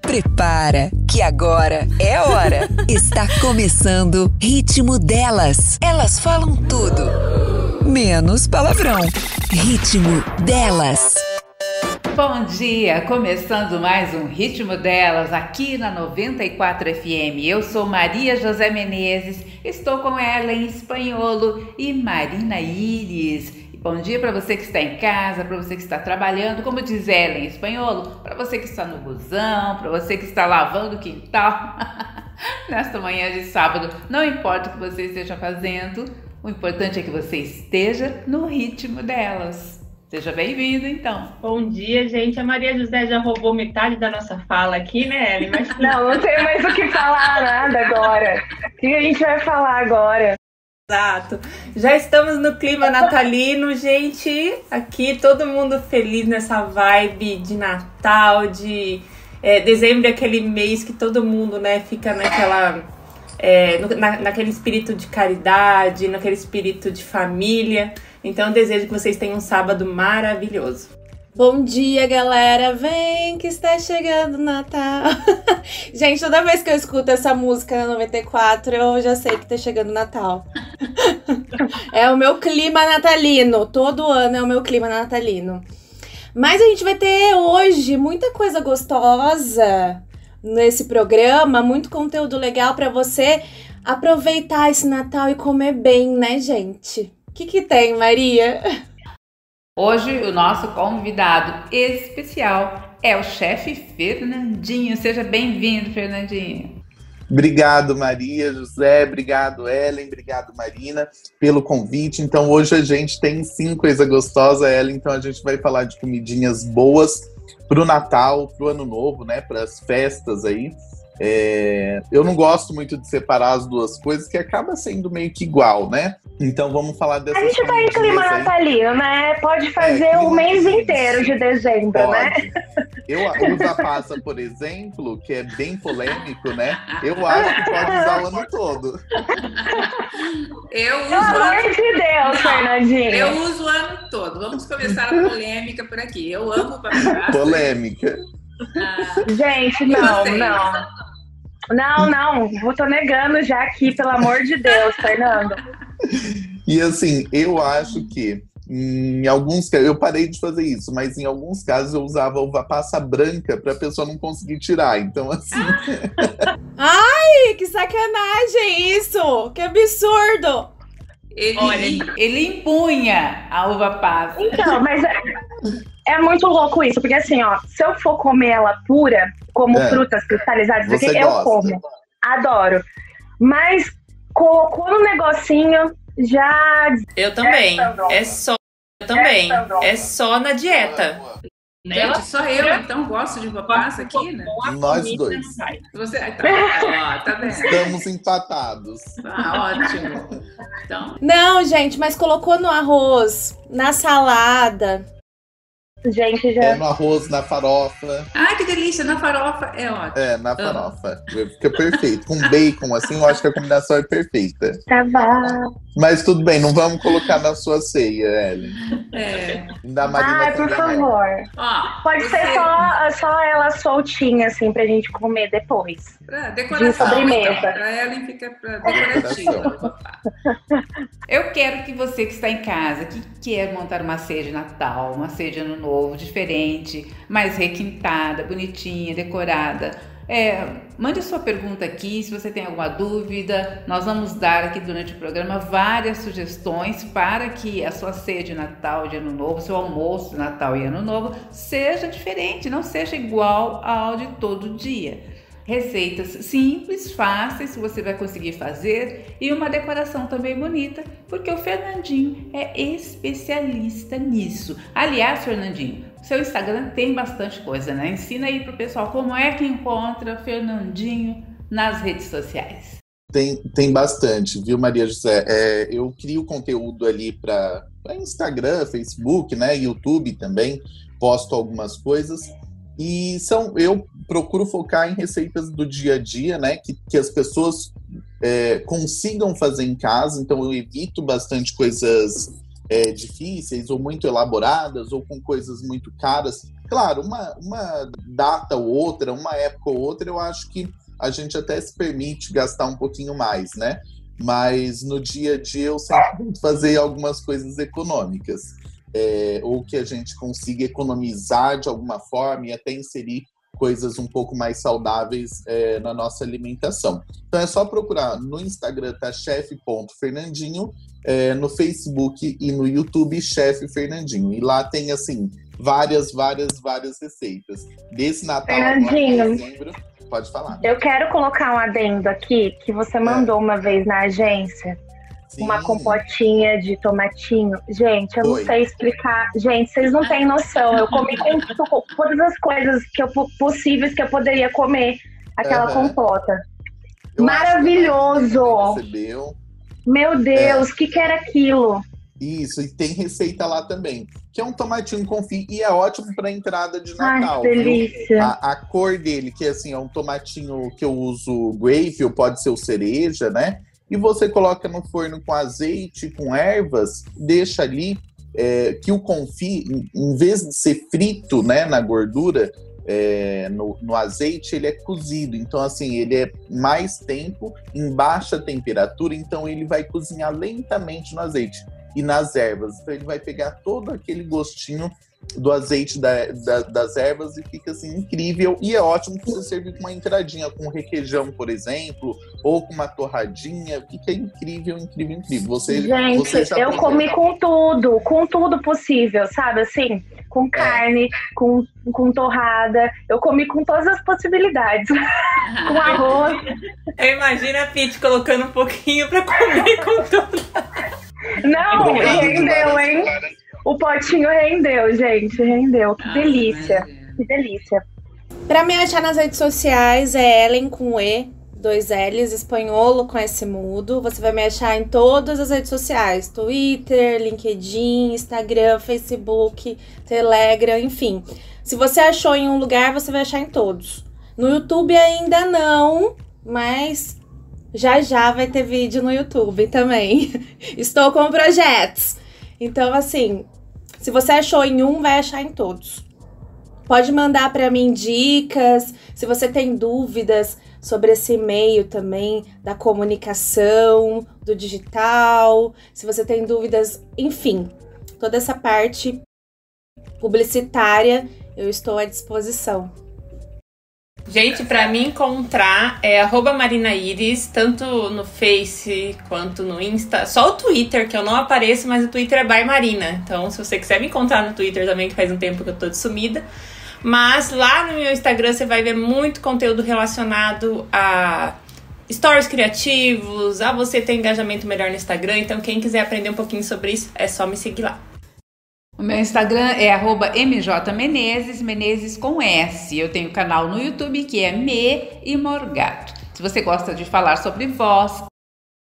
Prepara, que agora é hora. Está começando Ritmo Delas. Elas falam tudo, menos palavrão. Ritmo Delas. Bom dia, começando mais um Ritmo Delas aqui na 94 FM. Eu sou Maria José Menezes, estou com Ellen Espanholo e Marina Iris. Bom dia para você que está em casa, para você que está trabalhando, como diz Ellen Espanholo, para você que está no busão, para você que está lavando o quintal. Nesta manhã de sábado, não importa o que você esteja fazendo, o importante é que você esteja no ritmo delas. Seja bem-vindo, então. Bom dia, gente. A Maria José já roubou metade da nossa fala aqui, né, Ellen? Mas... Não, não tem mais o que falar nada agora. O que a gente vai falar agora? Exato. Já estamos no clima natalino, gente. Aqui todo mundo feliz nessa vibe de Natal, de é, dezembro é aquele mês que todo mundo, né, fica naquela é, no, na, naquele espírito de caridade, naquele espírito de família. Então eu desejo que vocês tenham um sábado maravilhoso. Bom dia, galera! Vem que está chegando o Natal! Gente, toda vez que eu escuto essa música na 94, eu já sei que está chegando o Natal. é o meu clima natalino. Todo ano é o meu clima natalino. Mas a gente vai ter hoje muita coisa gostosa nesse programa, muito conteúdo legal para você aproveitar esse Natal e comer bem, né, gente? O que, que tem, Maria? Hoje o nosso convidado especial é o chefe Fernandinho. Seja bem-vindo, Fernandinho. Obrigado, Maria, José, obrigado, Ellen, obrigado, Marina, pelo convite. Então, hoje a gente tem sim coisa gostosa, Ellen, então a gente vai falar de comidinhas boas para o Natal, para o Ano Novo, né, para as festas aí. É, eu não gosto muito de separar as duas coisas, que acaba sendo meio que igual, né? Então vamos falar dessa. A gente tá em clima natalino, né? Pode é, fazer é, o mês inteiro de dezembro, Pode. né? Eu, usa passa, por exemplo, que é bem polêmico, né? Eu acho que pode usar o ano todo. Eu uso Pelo amor de Deus, não, Fernandinho. Eu uso o ano todo. Vamos começar a polêmica por aqui. Eu amo passar. Polêmica. Ah, gente, não, não. Não, não, vou tô negando já aqui, pelo amor de Deus, Fernando. E assim, eu acho que em alguns eu parei de fazer isso, mas em alguns casos eu usava uva passa branca para a pessoa não conseguir tirar. Então assim. Ai, que sacanagem isso! Que absurdo! Ele, Olha, ele impunha a uva passa. Então, mas é, é, muito louco isso, porque assim, ó, se eu for comer ela pura, como é. frutas cristalizadas aqui, eu como. Adoro. Mas colocou no negocinho, já. Eu também. É só. Eu também. É só na dieta. Gente, só eu então gosto de passa aqui, né? Nós dois. Você, tá, ó, tá vendo? Estamos empatados. Ah, ótimo. Então... Não, gente, mas colocou no arroz, na salada, Gente, já. É no arroz, na farofa. Ai, que delícia, na farofa é ótimo. É, na farofa. Fica perfeito. Com bacon, assim, eu acho que a combinação é perfeita. Tá bom. Mas tudo bem, não vamos colocar na sua ceia, Ellen. É. Da Marina Ai, por favor. Ó, Pode ser só, só ela soltinha, assim, pra gente comer depois. Pra decoração. De sobremesa. Então, pra Ellen fica pra decorativa. eu quero que você que está em casa, que quer montar uma ceia de Natal, uma ceia de Ano Novo, diferente, mais requintada, bonitinha, decorada, é, mande sua pergunta aqui, se você tem alguma dúvida. Nós vamos dar aqui durante o programa várias sugestões para que a sua ceia de Natal, de Ano Novo, seu almoço de Natal e Ano Novo seja diferente, não seja igual ao de todo dia. Receitas simples, fáceis, você vai conseguir fazer e uma decoração também bonita, porque o Fernandinho é especialista nisso. Aliás, Fernandinho, seu Instagram tem bastante coisa, né? Ensina aí pro pessoal como é que encontra Fernandinho nas redes sociais. Tem, tem bastante, viu, Maria José? É, eu crio conteúdo ali para Instagram, Facebook, né? YouTube também, posto algumas coisas. E são, eu procuro focar em receitas do dia a dia, né? Que, que as pessoas é, consigam fazer em casa, então eu evito bastante coisas é, difíceis ou muito elaboradas ou com coisas muito caras, Claro, uma, uma data ou outra, uma época ou outra, eu acho que a gente até se permite gastar um pouquinho mais, né? Mas no dia a dia eu sempre tento fazer algumas coisas econômicas. É, ou que a gente consiga economizar de alguma forma e até inserir coisas um pouco mais saudáveis é, na nossa alimentação. Então é só procurar no Instagram, tá chefe.fernandinho, é, no Facebook e no YouTube, chefe Fernandinho. E lá tem, assim, várias, várias, várias receitas. Desse Natal Fernandinho, dezembro, pode falar. Eu quero colocar um adendo aqui que você é. mandou é. uma vez na agência. Sim. Uma compotinha de tomatinho. Gente, eu não sei explicar. Gente, vocês não têm noção. Eu comi com todas as coisas que eu, possíveis que eu poderia comer aquela uhum. compota. Eu Maravilhoso! Meu Deus, o é. que, que era aquilo? Isso, e tem receita lá também. Que é um tomatinho confit e é ótimo para entrada de Natal. Ai, delícia. A, a, cor dele, que é assim, é um tomatinho que eu uso grave, ou pode ser o cereja, né? E você coloca no forno com azeite, com ervas, deixa ali é, que o confit, em vez de ser frito, né, na gordura, é, no, no, azeite, ele é cozido. Então, assim, ele é mais tempo em baixa temperatura, então ele vai cozinhar lentamente no azeite e nas ervas. Então ele vai pegar todo aquele gostinho do azeite da, da, das ervas e fica assim incrível. E é ótimo para você servir com uma entradinha, com requeijão, por exemplo, ou com uma torradinha. Fica incrível, incrível, incrível. Você, Gente, você eu comi com tudo, com tudo possível, sabe? Assim, com é. carne, é. com, com torrada. Eu comi com todas as possibilidades. com arroz. Eu imagino a Pete colocando um pouquinho para comer com tudo. Não, rendeu, hein? O potinho rendeu, gente. Rendeu. Que delícia. Que delícia. Pra me achar nas redes sociais é Ellen com E, dois L's, espanholo com S mudo. Você vai me achar em todas as redes sociais: Twitter, LinkedIn, Instagram, Facebook, Telegram, enfim. Se você achou em um lugar, você vai achar em todos. No YouTube ainda não, mas já já vai ter vídeo no YouTube também. Estou com projetos. Então, assim, se você achou em um, vai achar em todos. Pode mandar para mim dicas, se você tem dúvidas sobre esse meio também da comunicação, do digital, se você tem dúvidas, enfim, toda essa parte publicitária, eu estou à disposição. Gente, para me encontrar é arroba Marina Iris, tanto no Face quanto no Insta. Só o Twitter, que eu não apareço, mas o Twitter é by Marina. Então, se você quiser me encontrar no Twitter também, que faz um tempo que eu tô de sumida. Mas lá no meu Instagram você vai ver muito conteúdo relacionado a stories criativos, a você ter engajamento melhor no Instagram. Então, quem quiser aprender um pouquinho sobre isso, é só me seguir lá. O meu Instagram é mjmenezes, Menezes com S. Eu tenho canal no YouTube que é Me e Morgato. Se você gosta de falar sobre voz,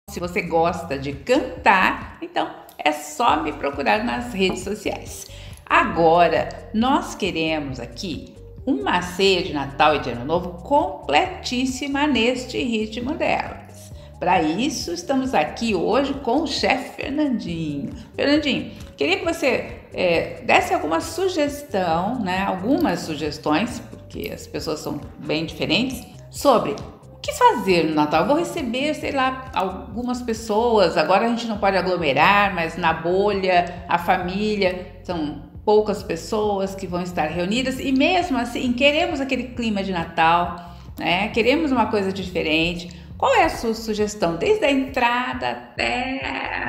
se você gosta de cantar, então é só me procurar nas redes sociais. Agora, nós queremos aqui uma ceia de Natal e de Ano Novo completíssima neste ritmo delas. Para isso, estamos aqui hoje com o chefe Fernandinho. Fernandinho, queria que você é, desse alguma sugestão, né, algumas sugestões, porque as pessoas são bem diferentes, sobre o que fazer no Natal. Eu vou receber, sei lá, algumas pessoas. Agora a gente não pode aglomerar, mas na bolha, a família, são poucas pessoas que vão estar reunidas e mesmo assim queremos aquele clima de Natal, né? Queremos uma coisa diferente. Qual é a sua sugestão, desde a entrada até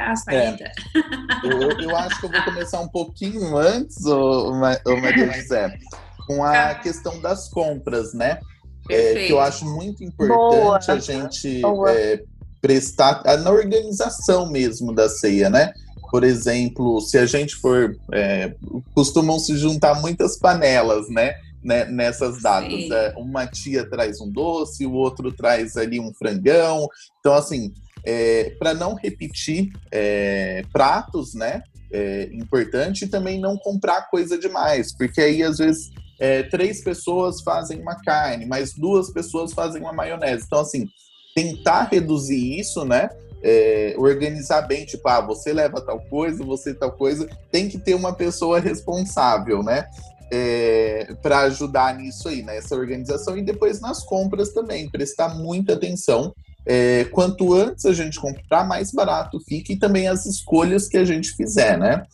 a saída? É, eu, eu, acho que eu vou começar um pouquinho antes, ô, ô Maria José, com a tá. questão das compras, né? É, que eu acho muito importante Boa. a gente é, prestar na organização mesmo da ceia, né? Por exemplo, se a gente for. É, costumam se juntar muitas panelas, né? Né, nessas datas. É, uma tia traz um doce, o outro traz ali um frangão. Então, assim, é, para não repetir é, pratos, né? É importante também não comprar coisa demais, porque aí às vezes é, três pessoas fazem uma carne, mas duas pessoas fazem uma maionese. Então, assim, tentar reduzir isso, né? É, organizar bem, tipo, ah, você leva tal coisa, você tal coisa, tem que ter uma pessoa responsável, né? É, para ajudar nisso aí, nessa organização e depois nas compras também, prestar muita atenção. É, quanto antes a gente comprar, mais barato fica e também as escolhas que a gente fizer, né?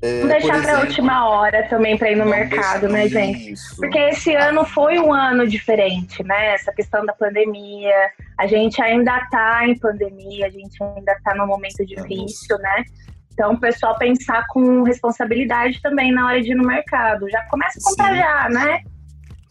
É, não deixar para a última hora também para ir no mercado, né, gente? Isso. Porque esse ano foi um ano diferente, né? Essa questão da pandemia. A gente ainda está em pandemia, a gente ainda está num momento difícil, né? Então, o pessoal pensar com responsabilidade também na hora de ir no mercado. Já começa a comprar Sim. já, né?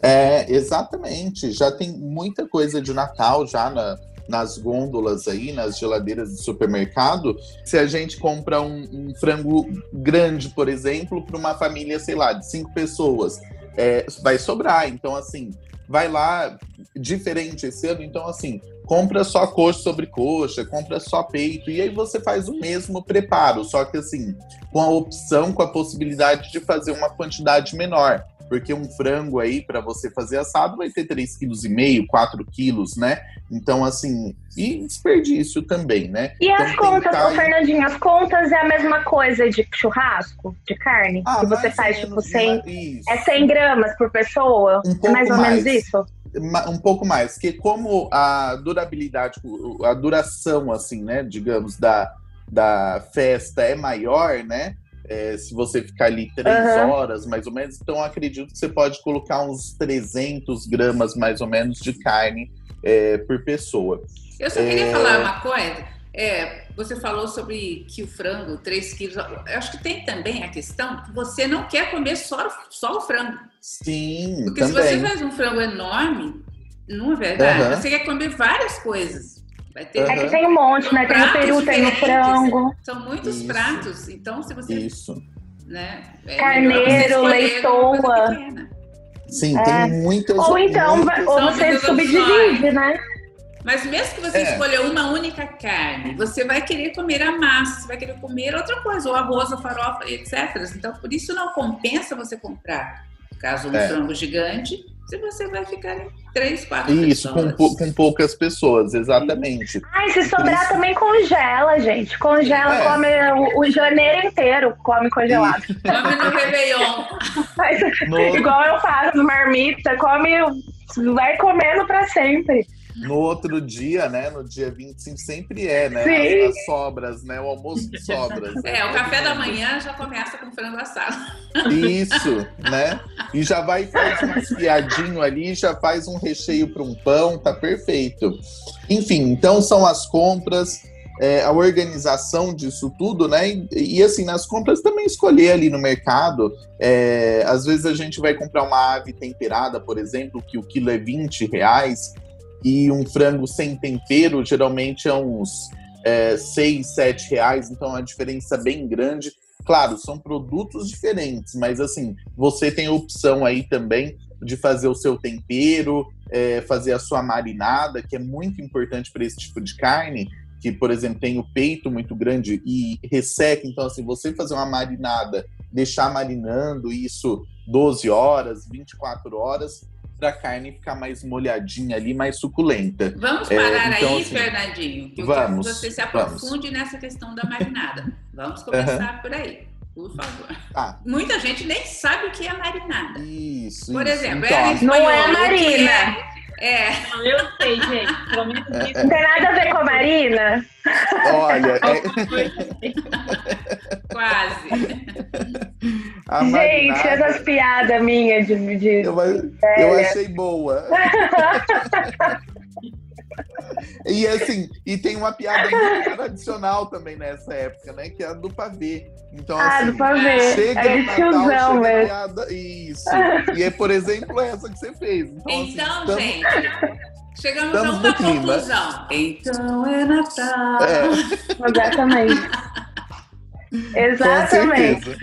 É, exatamente. Já tem muita coisa de Natal já na, nas gôndolas aí, nas geladeiras do supermercado, se a gente compra um, um frango grande, por exemplo, para uma família, sei lá, de cinco pessoas, é, vai sobrar. Então, assim, vai lá, diferente esse ano, então, assim, compra só coxa sobre coxa, compra só peito, e aí você faz o mesmo preparo, só que, assim, com a opção, com a possibilidade de fazer uma quantidade menor porque um frango aí para você fazer assado vai ter 3,5 kg, 4 quilos, né? Então, assim, e desperdício também, né? E então, as contas, tentar... Fernandinho, as contas é a mesma coisa de churrasco, de carne? Ah, que você faz, tipo, 100. É 100 gramas por pessoa? Um é mais ou mais. menos isso? Um pouco mais, que como a durabilidade, a duração, assim, né, digamos, da, da festa é maior, né, é, se você ficar ali três uhum. horas, mais ou menos, então acredito que você pode colocar uns 300 gramas, mais ou menos, de carne é, por pessoa. Eu só queria é... falar uma coisa. É, você falou sobre que o frango, 3 quilos. Eu acho que tem também a questão que você não quer comer só, só o frango. Sim. Porque também. se você faz um frango enorme, não é verdade? Uhum. Você quer comer várias coisas. Vai ter. É que tem um monte, né? Tem o peru, tem o frango. São muitos Isso. pratos. Então, se você. Isso. Né, é Carneiro, leitoa. Sim, é. tem muitas. Ou então, muitas... ou você subdivide, né? Mas mesmo que você é. escolha uma única carne, você vai querer comer a massa, você vai querer comer outra coisa, ou arroz, ou farofa, etc. Então, por isso não compensa você comprar, no caso, um é. frango gigante, se você vai ficar em três, quatro Isso, pessoas. com, com poucas pessoas, exatamente. Ai, se sobrar isso... também congela, gente. Congela, é. come o, o, janeiro inteiro, come congelado. come no Réveillon. no... Igual eu faço no marmita, come, vai comendo para sempre. No outro dia, né? No dia 25 sempre é, né? As, as, sobras, né? O almoço de sobras. É, o café da manhã já começa com frango assado. Isso, né? E já vai faz um esfiadinho ali, já faz um recheio para um pão, tá perfeito. Enfim, então são as compras, é, a organização disso tudo, né? E, e, assim, nas compras também escolher ali no mercado. É, às vezes a gente vai comprar uma ave temperada, por exemplo, que o quilo é 20 reais e um frango sem tempero geralmente é uns é, 6, 7 reais, então é uma diferença bem grande. Claro, são produtos diferentes, mas assim, você tem a opção aí também de fazer o seu tempero, é, fazer a sua marinada, que é muito importante para esse tipo de carne, que, por exemplo, tem o peito muito grande e resseca. Então, assim, você fazer uma marinada, deixar marinando isso 12 horas, 24 horas, para a carne ficar mais molhadinha ali, mais suculenta. Vamos parar é, então, aí, assim, Fernandinho, que vamos, você se aprofunde vamos. nessa questão da marinada. Vamos começar uhum. por aí. Por favor. Tá. Muita gente nem sabe o que é marinada. Isso. Por isso. exemplo, então, é não é marina. É. Não, eu sei, gente. Pelo menos isso. Não tem nada a ver com a Marina. Olha. é... Quase. A gente, marinada... essas piadas minhas de, de. Eu, eu achei boa. E assim, e tem uma piada muito tradicional também nessa época, né? Que é a do pavê. Então, ah, assim, do pavê. chega é no Natal, chega piada. Isso. E é, por exemplo, essa que você fez. Então, assim, então assim, gente. Chegamos Estamos a uma conclusão. Então é Natal. É. Exatamente. Exatamente.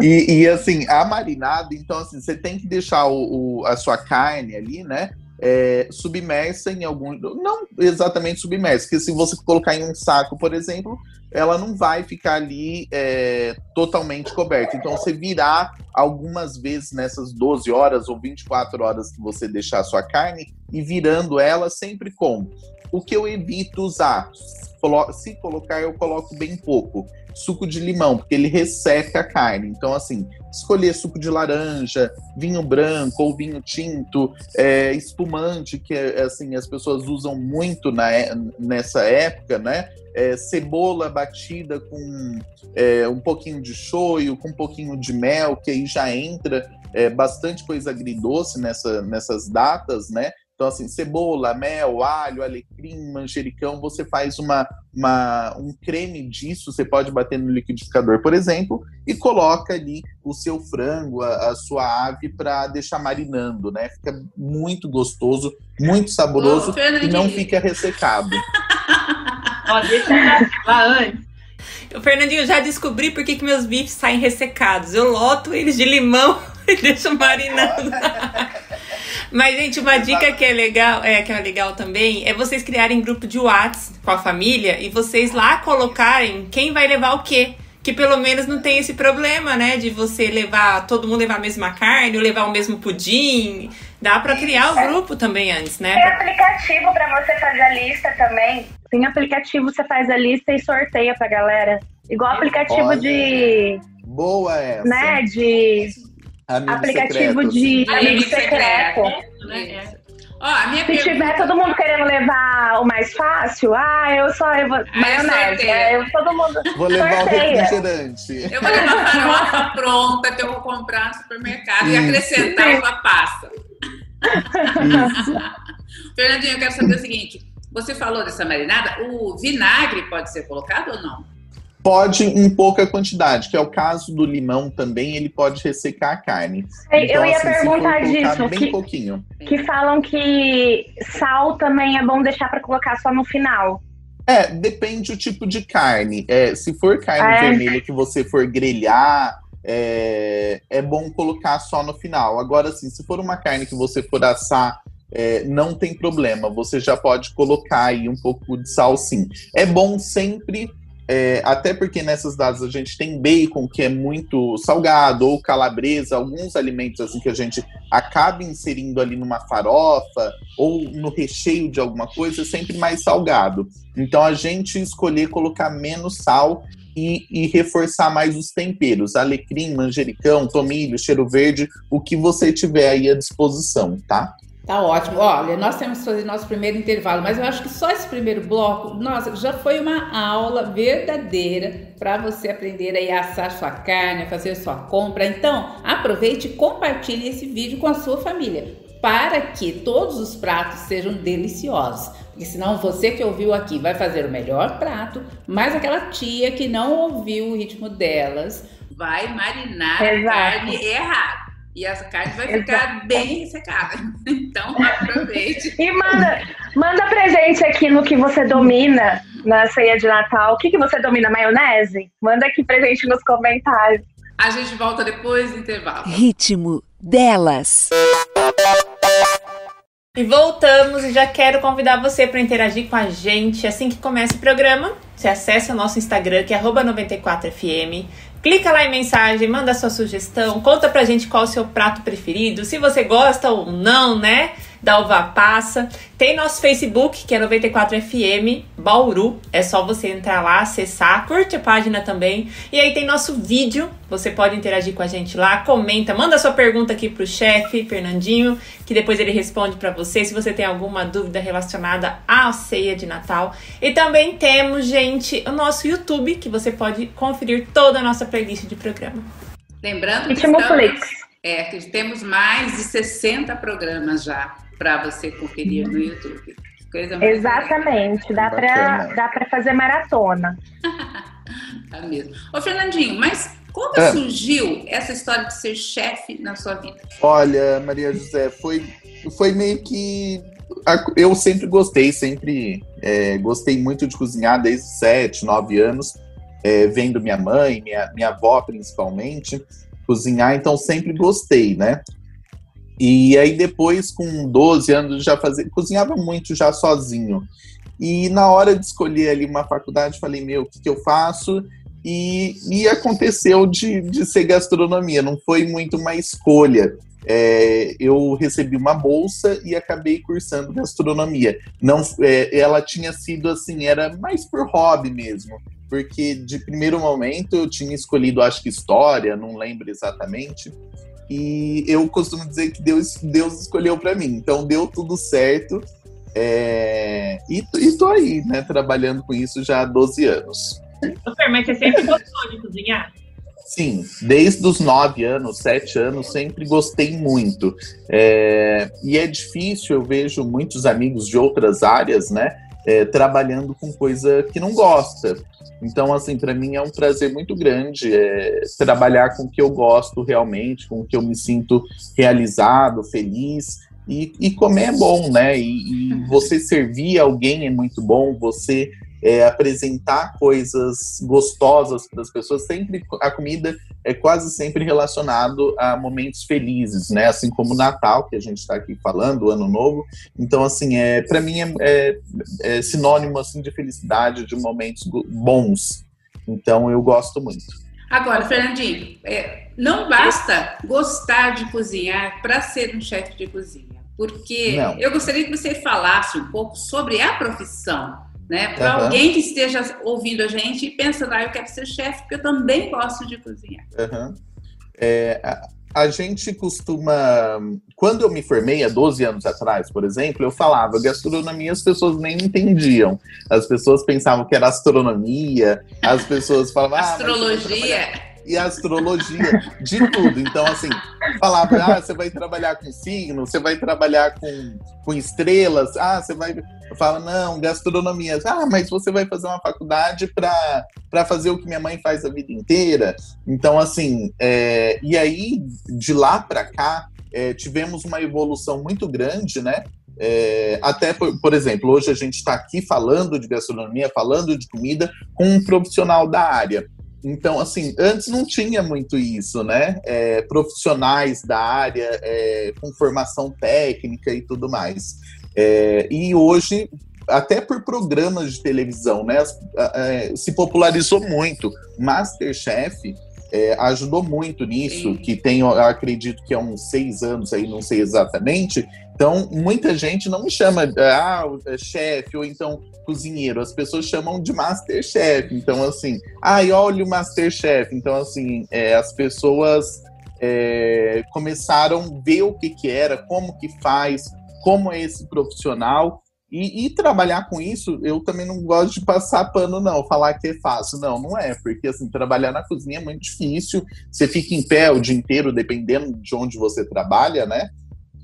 E, e, assim, a marinada, então assim, você tem que deixar o, o, a sua carne ali, né? É, submersa em algum. Não exatamente submersa, porque se você colocar em um saco, por exemplo, ela não vai ficar ali é, totalmente coberta. Então, você virar algumas vezes nessas 12 horas ou 24 horas que você deixar a sua carne e virando ela sempre com o que eu evito usar? Se colocar, eu coloco bem pouco suco de limão, porque ele resseca a carne. Então, assim, escolher suco de laranja, vinho branco ou vinho tinto, é, espumante, que assim as pessoas usam muito na, é, nessa época, né? É, cebola batida com é, um pouquinho de shoyu, com um pouquinho de mel, que aí já entra é, bastante coisa agridoce nessa, nessas datas, né? Então, assim, cebola, mel, alho, alecrim, manjericão, você faz uma, uma, um creme disso, você pode bater no liquidificador, por exemplo, e coloca ali o seu frango, a, a sua ave, para deixar marinando, né? Fica muito gostoso, muito saboroso Ô, e não fica ressecado. Ó, deixa eu lá antes. Fernandinho, eu já descobri por que, que meus bifes saem ressecados. Eu loto eles de limão e deixo marinando. Mas, gente, uma dica que é legal, é, que é legal também, é vocês criarem grupo de WhatsApp com a família e vocês lá colocarem quem vai levar o quê. Que pelo menos não tem esse problema, né? De você levar, todo mundo levar a mesma carne, ou levar o mesmo pudim. Dá para criar o grupo também antes, né? Tem aplicativo para você fazer a lista também. Tem aplicativo, você faz a lista e sorteia pra galera. Igual aplicativo Olha, de. Boa essa. Né? De Amigo aplicativo secreto, de amigo secreto. Né? Ó, a minha Se pergunta... tiver todo mundo querendo levar o mais fácil, ah, eu só eu vou. Ah, maionese, é, eu, todo mundo. Vou levar sorteia. o refrigerante. Eu vou levar a farofa pronta que eu vou comprar no supermercado Isso. e acrescentar uma pasta. Fernandinho, eu quero saber o seguinte: você falou dessa marinada, o vinagre pode ser colocado ou não? Pode em pouca quantidade, que é o caso do limão também, ele pode ressecar a carne. Então, eu ia assim, perguntar disso, bem que, pouquinho. que falam que sal também é bom deixar para colocar só no final. É, depende do tipo de carne. É, se for carne é. vermelha que você for grelhar, é, é bom colocar só no final. Agora, assim, se for uma carne que você for assar é, não tem problema, você já pode colocar aí um pouco de sal sim. É bom sempre é, até porque nessas datas a gente tem bacon que é muito salgado, ou calabresa, alguns alimentos assim que a gente acaba inserindo ali numa farofa ou no recheio de alguma coisa, é sempre mais salgado. Então a gente escolher colocar menos sal e, e, reforçar mais os temperos, alecrim, manjericão, tomilho, cheiro verde, o que você tiver aí à disposição, tá? Tá ótimo. Olha, nós temos que fazer nosso primeiro intervalo, mas eu acho que só esse primeiro bloco, nossa, já foi uma aula verdadeira para você aprender a assar sua carne, a fazer sua compra. Então, aproveite e compartilhe esse vídeo com a sua família, para que todos os pratos sejam deliciosos. Porque senão você que ouviu aqui vai fazer o melhor prato, mas aquela tia que não ouviu o ritmo delas vai marinar Exato. a carne errado e essa carne vai ficar bem ressecada. Então aproveite. E manda, manda presente aqui no que você domina na ceia de Natal. O que, que você domina? Maionese? Manda aqui presente nos comentários. A gente volta depois do intervalo. Ritmo delas. E voltamos e já quero convidar você para interagir com a gente assim que começa o programa. Você acessa o nosso Instagram, que é 94fm. Clica lá em mensagem, manda sua sugestão, conta pra gente qual o seu prato preferido, se você gosta ou não, né? Da uva passa. Tem nosso Facebook, que é 94FM Bauru. É só você entrar lá, acessar, curte a página também. E aí tem nosso vídeo, você pode interagir com a gente lá, comenta, manda sua pergunta aqui pro chefe, Fernandinho, que depois ele responde para você se você tem alguma dúvida relacionada à ceia de Natal. E também temos, gente, o nosso YouTube, que você pode conferir toda a nossa playlist de programa. Lembrando que, estamos, é, que temos mais de 60 programas já para você conferir no YouTube. Coisa Exatamente, dá para dá para fazer maratona. tá mesmo. Ô Fernandinho, mas como é. surgiu essa história de ser chefe na sua vida? Olha, Maria José, foi foi meio que eu sempre gostei, sempre é, gostei muito de cozinhar desde 7, 9 anos, é, vendo minha mãe, minha, minha avó principalmente, cozinhar, então sempre gostei, né? E aí depois, com 12 anos, já fazia, cozinhava muito já sozinho. E na hora de escolher ali uma faculdade, falei, meu, o que, que eu faço? E, e aconteceu de, de ser gastronomia, não foi muito uma escolha. é, eu recebi uma bolsa e acabei cursando gastronomia. Não, é, ela tinha sido assim, era mais por hobby mesmo, porque de primeiro momento eu tinha escolhido, acho que história, não lembro exatamente. E eu costumo dizer que Deus, Deus escolheu para mim, então deu tudo certo. É, e, e tô aí, né, trabalhando com isso já há 12 anos. Fer, mas você sempre gostou de cozinhar? Sim, desde os nove anos, sete anos, sempre gostei muito. É, e é difícil, eu vejo muitos amigos de outras áreas, né, é, trabalhando com coisa que não gosta. Então, assim, para mim é um prazer muito grande é, trabalhar com o que eu gosto realmente, com o que eu me sinto realizado, feliz. E, e comer é bom, né? E, e você servir alguém é muito bom, você é, apresentar coisas gostosas para as pessoas. Sempre a comida é quase sempre relacionado a momentos felizes, né? Assim como o Natal que a gente está aqui falando, o Ano Novo. Então, assim, é para mim é, é, é, sinônimo assim de felicidade, de momentos bons. Então, eu gosto muito. Agora, Fernandinho, é, não basta gostar de cozinhar para ser um chefe de cozinha, porque não. eu gostaria que você falasse um pouco sobre a profissão né? Para uhum. alguém que esteja ouvindo a gente e pensando, ah, eu quero ser chefe, porque eu também gosto de cozinhar. Uhum. É, a, a, gente costuma. Quando eu me formei há 12 anos atrás, por exemplo, eu falava gastronomia, as pessoas nem entendiam. As pessoas pensavam que era astronomia, as pessoas falavam. Ah, Astrologia e astrologia, de tudo. Então, assim, falava, ah, você vai trabalhar com signo, você vai trabalhar com, com estrelas, ah, você vai. Fala, não, gastronomia. Ah, mas você vai fazer uma faculdade para fazer o que minha mãe faz a vida inteira. Então, assim, é, e aí, de lá para cá, é, tivemos uma evolução muito grande, né? É, até, por, por, exemplo, hoje a gente está aqui falando de gastronomia, falando de comida com um profissional da área. Então, assim, antes não tinha muito isso, né? É, profissionais da área é, com formação técnica e tudo mais. É, e hoje, até por programas de televisão, né? É, se popularizou muito. Masterchef é, ajudou muito nisso, Sim. que tem, acredito que há uns seis anos aí, não sei exatamente. Então, muita gente não me chama ah, é chefe ou então cozinheiro, as pessoas chamam de masterchef. Então, assim, ai, olha o masterchef. Então, assim, é, as pessoas é, começaram a ver o que, que era, como que faz, como é esse profissional. E, e, trabalhar com isso, eu também não gosto de passar pano, não, falar que é fácil. Não, não é, porque assim, trabalhar na cozinha é muito difícil. Você fica em pé o dia inteiro, dependendo de onde você trabalha, né?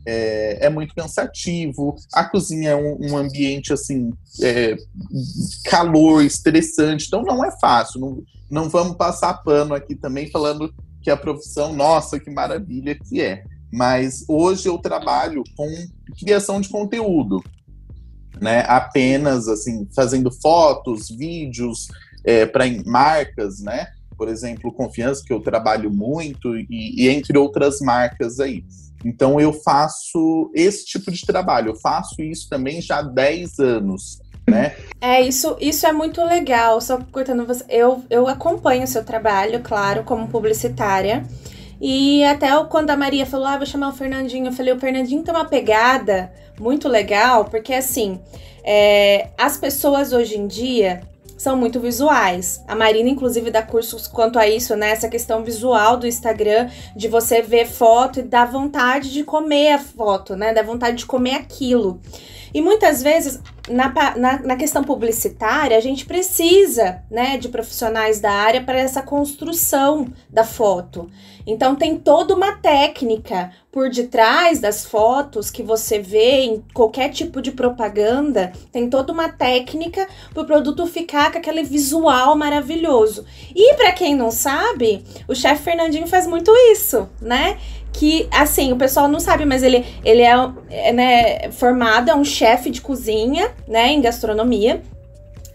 É, é muito cansativo. A cozinha é um, um ambiente assim, é, calor, estressante, então não é fácil. Não, não vamos passar pano aqui também falando que a profissão, nossa, que maravilha que é. Mas hoje eu trabalho com criação de conteúdo né? Apenas assim, fazendo fotos, vídeos é, para marcas, né? Por exemplo, Confiança, que eu trabalho muito, e, e entre outras marcas aí. Então eu faço esse tipo de trabalho, eu faço isso também já há 10 anos. Né? É, isso, isso é muito legal. Só cortando você, eu, eu acompanho o seu trabalho, claro, como publicitária. E até quando a Maria falou, ah, vou chamar o Fernandinho, eu falei, o Fernandinho tem uma pegada muito legal, porque assim, é, as pessoas hoje em dia são muito visuais. A Marina, inclusive, dá cursos quanto a isso, né? Essa questão visual do Instagram, de você ver foto e dar vontade de comer a foto, né? Dar vontade de comer aquilo. E muitas vezes, na, na, na, questão publicitária, a gente precisa né, de profissionais da área para essa construção da foto. Então, tem toda uma técnica por detrás das fotos que você vê em qualquer tipo de propaganda, tem toda uma técnica para o produto ficar com aquele visual maravilhoso. E para quem não sabe, o chefe Fernandinho faz muito isso, né? Que, assim, o pessoal não sabe, mas ele, ele é, é né, formado, é um chefe de cozinha, né, em gastronomia.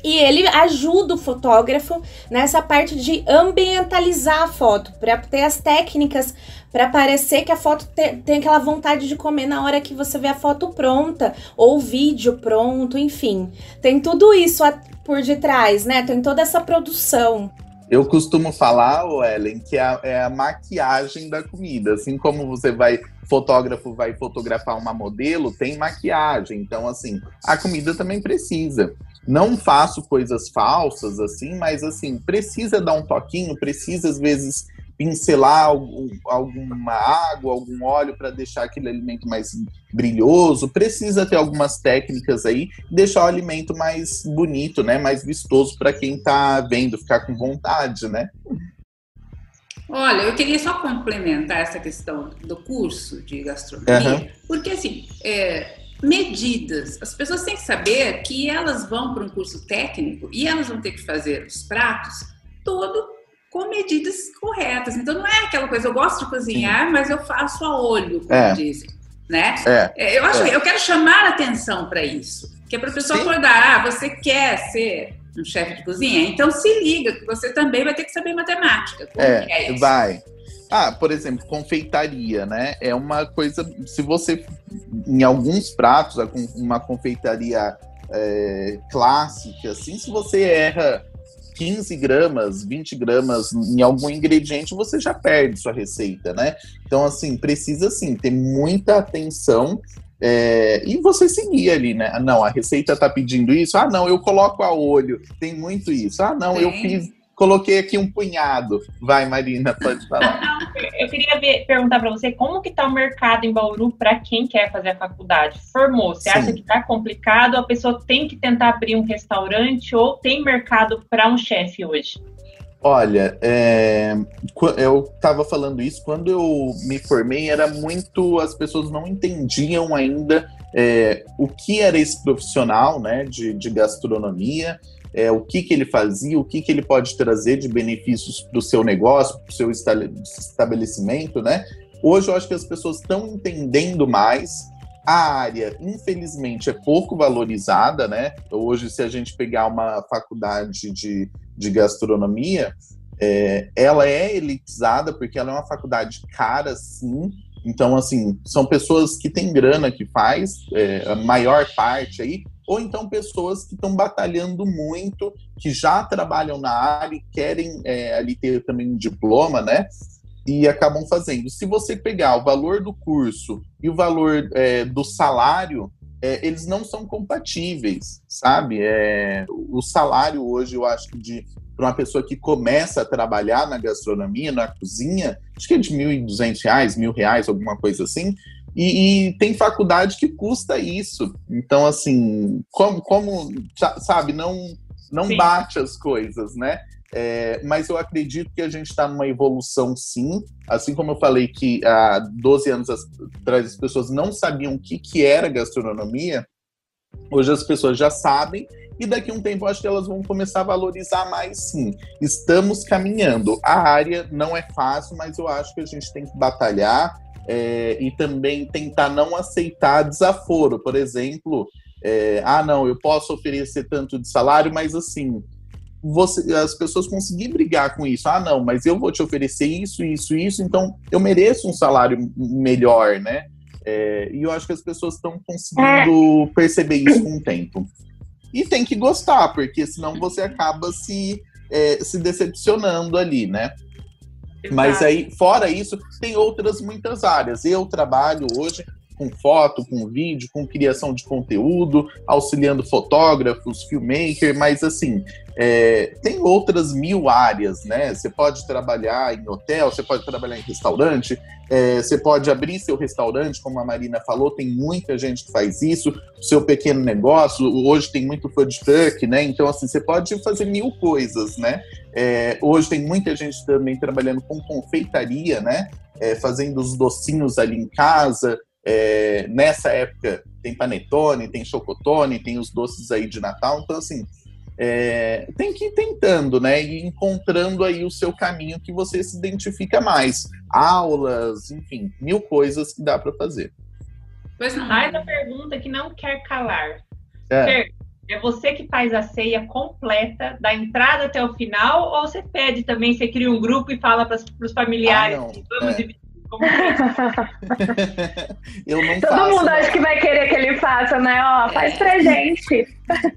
E ele ajuda o fotógrafo nessa parte de ambientalizar a foto, para ter as técnicas para parecer que a foto te, tem aquela vontade de comer na hora que você vê a foto pronta, ou o vídeo pronto, enfim. Tem tudo isso por detrás, né? Tem toda essa produção. Eu costumo falar, Ellen, que é a, é a, maquiagem da comida. Assim como você vai fotógrafo vai fotografar uma modelo, tem maquiagem. Então, assim, a comida também precisa. Não faço coisas falsas, assim, mas assim, precisa dar um toquinho, precisa, às vezes, pincelar algum, alguma água, algum óleo para deixar aquele alimento mais brilhoso. Precisa ter algumas técnicas aí, deixar o alimento mais bonito, né? Mais vistoso para quem está vendo, ficar com vontade, né? Olha, eu queria só complementar essa questão do curso de gastronomia, uhum. porque assim, é, medidas. As pessoas têm que saber que elas vão para um curso técnico e elas vão ter que fazer os pratos todo com medidas corretas. Então não é aquela coisa, eu gosto de cozinhar, Sim. mas eu faço a olho, como é. dizem. Né? É. é eu acho, é. eu quero chamar a atenção para isso, que é para a pessoa acordar, ah, você quer ser um chefe de cozinha, então se liga que você também vai ter que saber matemática. Como é, é vai. Ah, por exemplo, confeitaria, né? É uma coisa. Se você, em alguns pratos, uma confeitaria é, clássica, assim, se você erra 15 gramas, 20 gramas em algum ingrediente, você já perde sua receita, né? Então, assim, precisa, assim, ter muita atenção é, e você seguir ali, né? Ah, não, a receita tá pedindo isso. Ah, não, eu coloco a olho. Tem muito isso. Ah, não, Sim. eu fiz coloquei aqui um punhado. Vai, Marina, pode falar. eu queria ver, perguntar para você como que está o mercado em Bauru para quem quer fazer a faculdade. Formou, você Sim. acha que está complicado? A pessoa tem que tentar abrir um restaurante ou tem mercado para um chefe hoje? Olha, é, eu estava falando isso quando eu me formei, era muito. As pessoas não entendiam ainda é, o que era esse profissional né, de, de gastronomia é, o que, que ele fazia, o que, que ele pode trazer de benefícios para o seu negócio, para o seu estabelecimento, né? Hoje eu acho que as pessoas estão entendendo mais. A área, infelizmente, é pouco valorizada, né? Hoje, se a gente pegar uma faculdade de, de gastronomia, é, ela é elitizada porque ela é uma faculdade cara, sim. Então, assim, são pessoas que têm grana que faz, é, a maior parte aí, ou então pessoas que estão batalhando muito, que já trabalham na área e querem é, ali ter também um diploma, né? E acabam fazendo. Se você pegar o valor do curso e o valor é, do salário, é, eles não são compatíveis, sabe? É, o salário hoje, eu acho que de para uma pessoa que começa a trabalhar na gastronomia, na cozinha, acho que é de R$ 1.200, R$ reais, alguma coisa assim. E, e, tem faculdade que custa isso. Então, assim, como, como sabe, não, não bate as coisas, né? É, mas eu acredito que a gente está numa evolução, sim. Assim como eu falei que há 12 anos atrás as pessoas não sabiam o que, que era gastronomia, hoje as pessoas já sabem e daqui a um tempo acho que elas vão começar a valorizar mais sim. Estamos caminhando. A área não é fácil, mas eu acho que a gente tem que batalhar é, e também tentar não aceitar desaforo. Por exemplo, é, ah, não, eu posso oferecer tanto de salário, mas assim, você, as pessoas conseguirem brigar com isso. Ah, não, mas eu vou te oferecer isso, isso, isso, então eu mereço um salário melhor, né? É, e eu acho que as pessoas estão conseguindo perceber isso com o tempo. E tem que gostar, porque senão você acaba se, é, se decepcionando ali, né? Mas aí, fora isso, tem outras muitas áreas. Eu trabalho hoje com foto, com vídeo, com criação de conteúdo, auxiliando fotógrafos, filmmaker, mas assim, é, tem outras mil áreas, né? Você pode trabalhar em hotel, você pode trabalhar em restaurante, é, você pode abrir seu restaurante, como a Marina falou, tem muita gente que faz isso, seu pequeno negócio, hoje tem muito food truck, né? Então, assim, você pode fazer mil coisas, né? É, hoje tem muita gente também trabalhando com confeitaria, né? É, fazendo os docinhos ali em casa. É, nessa época tem panetone, tem chocotone, tem os doces aí de Natal. Então, assim, é, tem que ir tentando, né? E encontrando aí o seu caminho que você se identifica mais. Aulas, enfim, mil coisas que dá para fazer. Pois não. Mais uma pergunta que não quer calar. É. é você que faz a ceia completa, da entrada até o final, ou você pede também, você cria um grupo e fala para os familiares, ah, vamos é. dividir eu não Todo faço, mundo não. acha que vai querer que ele faça, né? Ó, faz é. pra gente.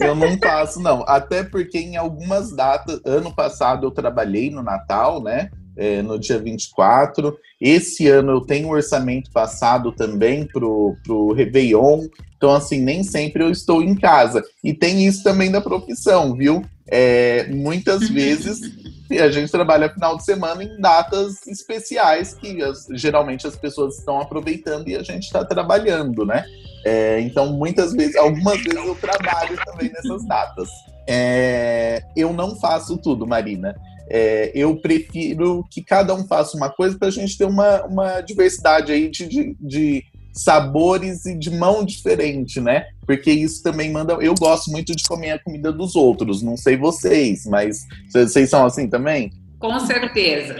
Eu não faço, não. Até porque em algumas datas, ano passado eu trabalhei no Natal, né? é, no dia 24. Esse ano eu tenho um orçamento passado também pro, pro Réveillon. Então, assim, nem sempre eu estou em casa. E tem isso também da profissão, viu? É, muitas vezes a gente trabalha final de semana em datas especiais que as, geralmente as pessoas estão aproveitando e a gente está trabalhando, né? É, então, muitas vezes, algumas vezes eu trabalho também nessas datas. É, eu não faço tudo, Marina. É, eu prefiro que cada um faça uma coisa para a gente ter uma, uma diversidade aí de, de, de, sabores e de mão diferente, né? Porque isso também manda. Eu gosto muito de comer a comida dos outros, não sei vocês, mas vocês são assim também? Com certeza.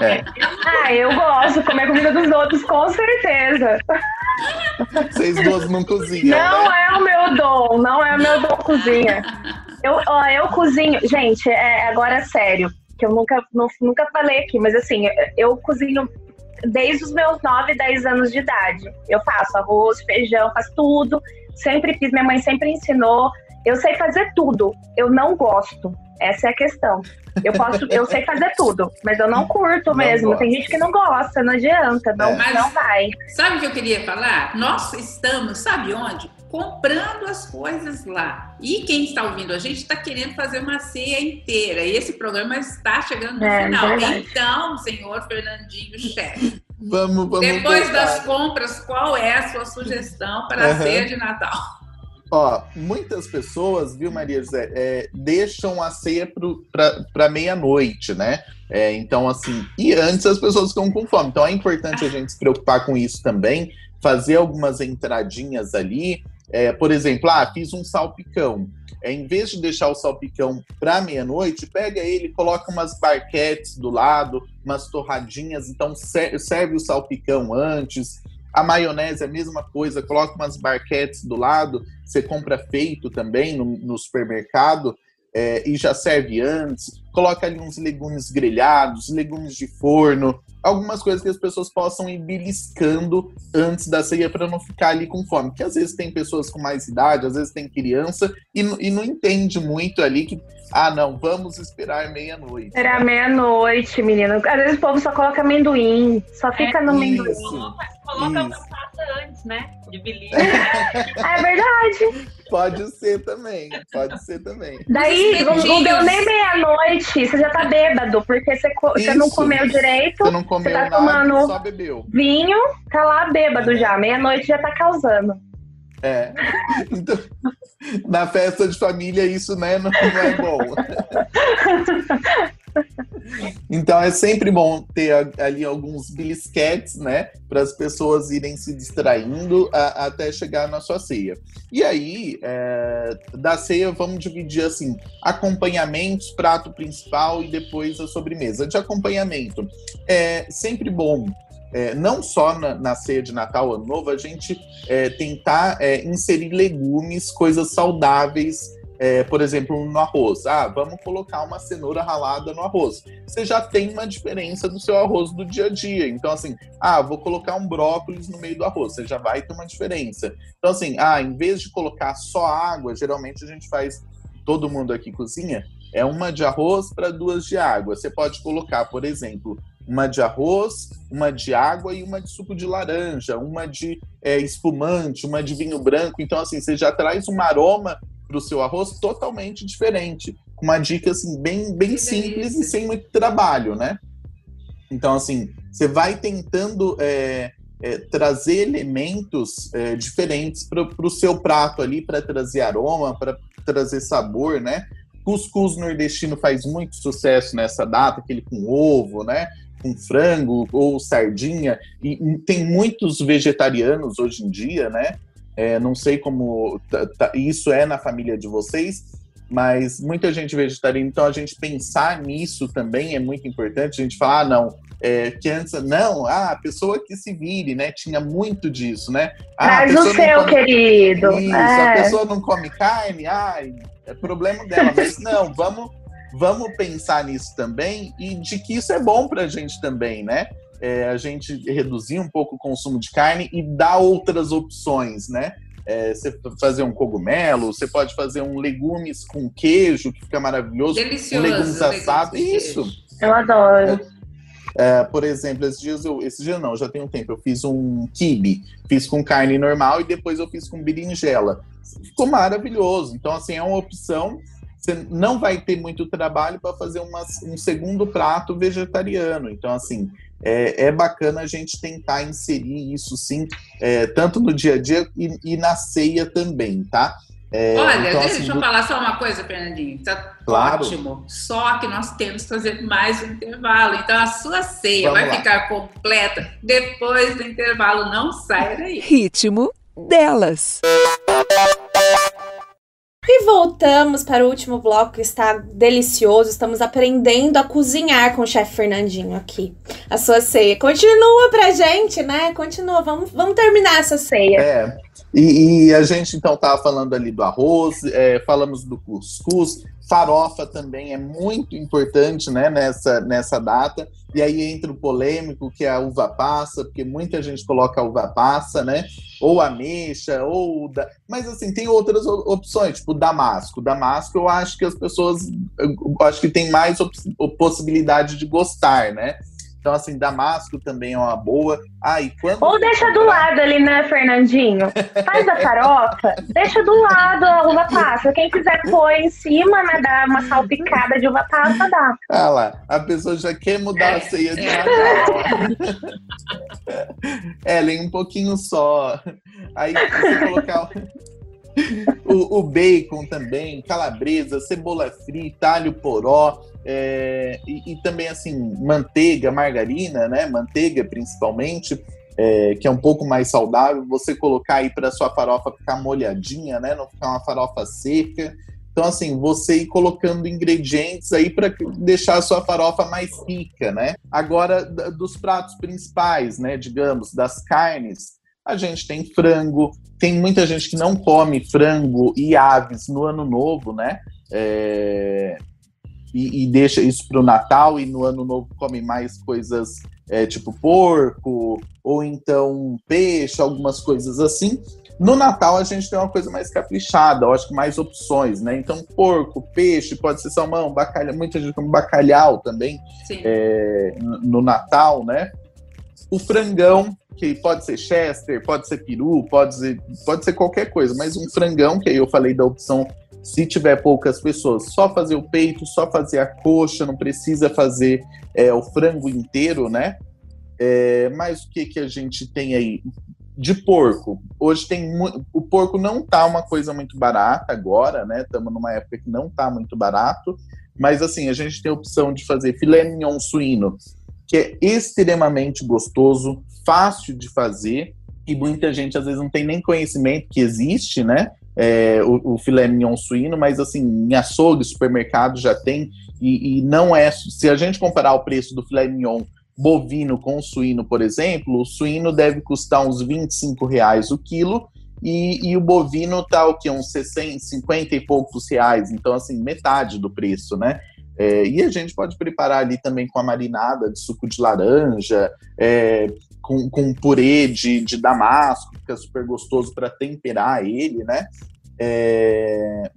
É. ah, eu gosto de comer a comida dos outros, com certeza. Vocês duas não cozinham. Não né? é o meu dom, não é o meu dom cozinha. Eu, ó, eu cozinho, gente, é, agora é sério, que eu nunca, não, nunca falei aqui, mas assim, eu cozinho desde os meus 9, 10 anos de idade. Eu faço arroz, feijão, faço tudo. Sempre fiz, minha mãe sempre ensinou. Eu sei fazer tudo. Eu não gosto. Essa é a questão. Eu posso, eu sei fazer tudo, mas eu não curto não mesmo. Gosto. Tem gente que não gosta, não adianta, não, é. não vai. Sabe o que eu queria falar? Nós estamos, sabe onde? Comprando as coisas lá. E quem está ouvindo a gente está querendo fazer uma ceia inteira. E esse programa está chegando no é, final. Verdade. Então, senhor Fernandinho, chefe. Vamos, vamos Depois tentar. das compras, qual é a sua sugestão para uhum. a ceia de Natal? Ó, muitas pessoas, viu, Maria José, é, deixam a ceia para meia-noite, né? É, então, assim, e antes as pessoas ficam com fome. Então é importante a gente se preocupar com isso também, fazer algumas entradinhas ali, é, por exemplo, ah, fiz um salpicão. É, em vez de deixar o salpicão para meia-noite, pega ele, coloca umas barquetes do lado, umas torradinhas, então serve o salpicão antes. A maionese é a mesma coisa, coloca umas barquetes do lado, você compra feito também no, no supermercado é, e já serve antes. Coloca ali uns legumes grelhados, legumes de forno, algumas coisas que as pessoas possam ir beliscando antes da ceia para não ficar ali com fome. Porque às vezes tem pessoas com mais idade, às vezes tem criança e, e não entende muito ali que, ah, não, vamos esperar meia-noite. Esperar meia-noite, menino. Às vezes o povo só coloca amendoim, só fica é, no amendoim. Coloca batata antes, né? De belisco. é verdade. Pode ser também, pode ser também. Daí, não, não deu nem meia-noite, você já tá bêbado, porque você, você não comeu direito. Você não comeu você tá nada, tomando só bebeu. Vinho, tá lá bêbado já. Meia-noite já tá causando. É. Então, na festa de família, isso né, não, não é bom. Então é sempre bom ter ali alguns bilisquetes, né, para as pessoas irem se distraindo a, até chegar na sua ceia. E aí, é, da ceia, vamos dividir assim: acompanhamentos, prato principal e depois a sobremesa. De acompanhamento, é sempre bom é, não só na, na, ceia de Natal, Ano Novo, a gente é, tentar é, inserir legumes, coisas saudáveis é, por exemplo, no arroz. Ah, vamos colocar uma cenoura ralada no arroz. Você já tem uma diferença do seu arroz do dia a dia. Então, assim, ah, vou colocar um brócolis no meio do arroz. Você já vai ter uma diferença. Então, assim, ah, em vez de colocar só água, geralmente a gente faz, todo mundo aqui cozinha, é uma de arroz para duas de água. Você pode colocar, por exemplo, uma de arroz, uma de água e uma de suco de laranja, uma de é, espumante, uma de vinho branco. Então, assim, você já traz um aroma para o seu arroz totalmente diferente. Com uma dica assim, bem, bem simples e sem muito trabalho, né? Então, assim, você vai tentando é, é, trazer elementos é, diferentes para o seu prato ali, para trazer aroma, para trazer sabor, né? Cuscuz nordestino faz muito sucesso nessa data, aquele com ovo, né? Com frango ou sardinha. E tem muitos vegetarianos hoje em dia, né? É, não sei como isso é na família de vocês, mas muita gente vegetariana, então a gente pensar nisso também é muito importante. A gente falar, ah, não, é, que antes, não, ah, a pessoa que se vire, né? Tinha muito disso, né? Ah, Traz o seu, querido. Isso, é. a pessoa não come carne, ai, é problema dela. Mas não, vamos, vamos pensar nisso também e de que isso é bom pra gente também, né? É, a gente reduzir um pouco o consumo de carne e dar outras opções, né? É, você fazer um cogumelo, você pode fazer um legumes com queijo, que fica maravilhoso. Delicioso. Um legumes assados. Isso. Eu adoro. É, por exemplo, esses dias eu, esse dia não, já tem um tempo, eu fiz um kibe, fiz com carne normal e depois eu fiz com berinjela. Ficou maravilhoso. Então, assim, é uma opção. Você não vai ter muito trabalho para fazer uma, um segundo prato vegetariano. Então, assim, é, é, bacana a gente tentar inserir isso sim, é, tanto no dia a dia e, e na ceia também, tá? É, Olha, então, deixa assim, eu falar só uma coisa, Fernandinho. Tá claro. ótimo. Só que nós temos que fazer mais um intervalo. Então a sua ceia Vamos vai lá. ficar completa depois do intervalo. Não saia daí. Ritmo delas. E voltamos para o último bloco que está delicioso. Estamos aprendendo a cozinhar com o chefe Fernandinho aqui. A sua ceia. Continua pra gente, né? Continua. Vamos, vamos terminar essa ceia. É. E, e, a gente então estava falando ali do arroz, é, falamos do cuscuz, farofa também é muito importante né, nessa, nessa data. E aí entra o polêmico, que é a uva passa, porque muita gente coloca a uva passa, né? Ou ameixa, ou. Da... Mas assim, tem outras opções, tipo damasco. Damasco eu acho que as pessoas. Eu acho que tem mais possibilidade de gostar, né? Então, assim, Damasco também é uma boa. Ah, e quando Ou deixa do lado ali, né, Fernandinho? Faz a farofa, deixa do lado a uva passa. Quem quiser pôr em cima, né, dar uma salpicada de uva passa, dá. Ah lá, a pessoa já quer mudar a ceia de Natal. Ellen, um pouquinho só. Aí você colocar o, o, bacon também, calabresa, cebola frita, alho poró, é, e, e, também assim, manteiga, margarina, né? Manteiga principalmente, é, que é um pouco mais saudável, você colocar aí para sua farofa ficar molhadinha, né? Não ficar uma farofa seca. Então, assim, você ir colocando ingredientes aí para deixar a sua farofa mais rica, né? Agora, dos pratos principais, né? Digamos, das carnes, a gente tem frango, tem muita gente que não come frango e aves no ano novo, né? É, e, e, deixa isso para o Natal e no ano novo come mais coisas é, tipo porco ou então peixe, algumas coisas assim. No Natal a gente tem uma coisa mais caprichada, eu acho que mais opções, né? Então porco, peixe, pode ser salmão, bacalhau, muita gente come bacalhau também é, no Natal, né? O frangão que pode ser Chester, pode ser peru, pode ser, pode ser qualquer coisa, mas um frangão, que aí eu falei da opção se tiver poucas pessoas, só fazer o peito, só fazer a coxa, não precisa fazer é, o frango inteiro, né? É, mas o que, que a gente tem aí? De porco. Hoje tem o porco não tá uma coisa muito barata agora, né? Estamos numa época que não tá muito barato, mas assim, a gente tem a opção de fazer filé mignon suíno, que é extremamente gostoso, fácil de fazer e muita gente às vezes não tem nem conhecimento que existe, né? É, o, o, filé mignon suíno, mas assim, em açougue, supermercado já tem, e, e, não é. Se a gente comparar o preço do filé mignon bovino com suíno, por exemplo, o suíno deve custar uns 25 reais o quilo, e, e o bovino tá o que? Uns 60, 50 e poucos reais, então assim, metade do preço, né? É, e a gente pode preparar ali também com a marinada de suco de laranja, é, com, com purê de, de damasco, que fica super gostoso para temperar ele, né? É,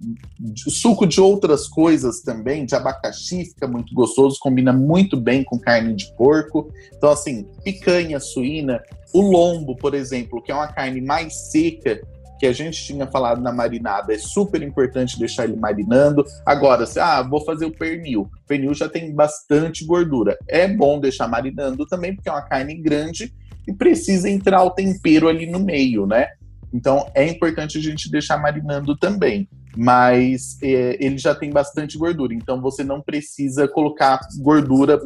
suco de outras coisas também, de abacaxi, fica muito gostoso, combina muito bem com carne de porco. Então, assim, picanha suína, o lombo, por exemplo, que é uma carne mais seca, que a gente tinha falado na marinada, é super importante deixar ele marinando. Agora, se ah, vou fazer o pernil. O pernil já tem bastante gordura. É bom deixar marinando também, porque é uma carne grande e precisa entrar o tempero ali no meio, né? Então é importante a gente deixar marinando também. Mas é, ele já tem bastante gordura, então você não precisa colocar gordura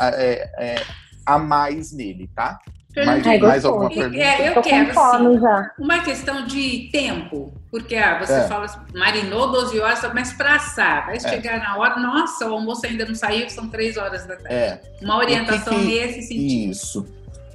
é, é, a mais nele, tá? Mais, é mais alguma pergunta? É, eu quero, assim, uma questão de tempo, porque ah, você é. fala, marinou 12 horas, mas para assar, vai é. chegar na hora, nossa, o almoço ainda não saiu, são 3 horas da tarde. É. Uma orientação que que... nesse sentido. Isso.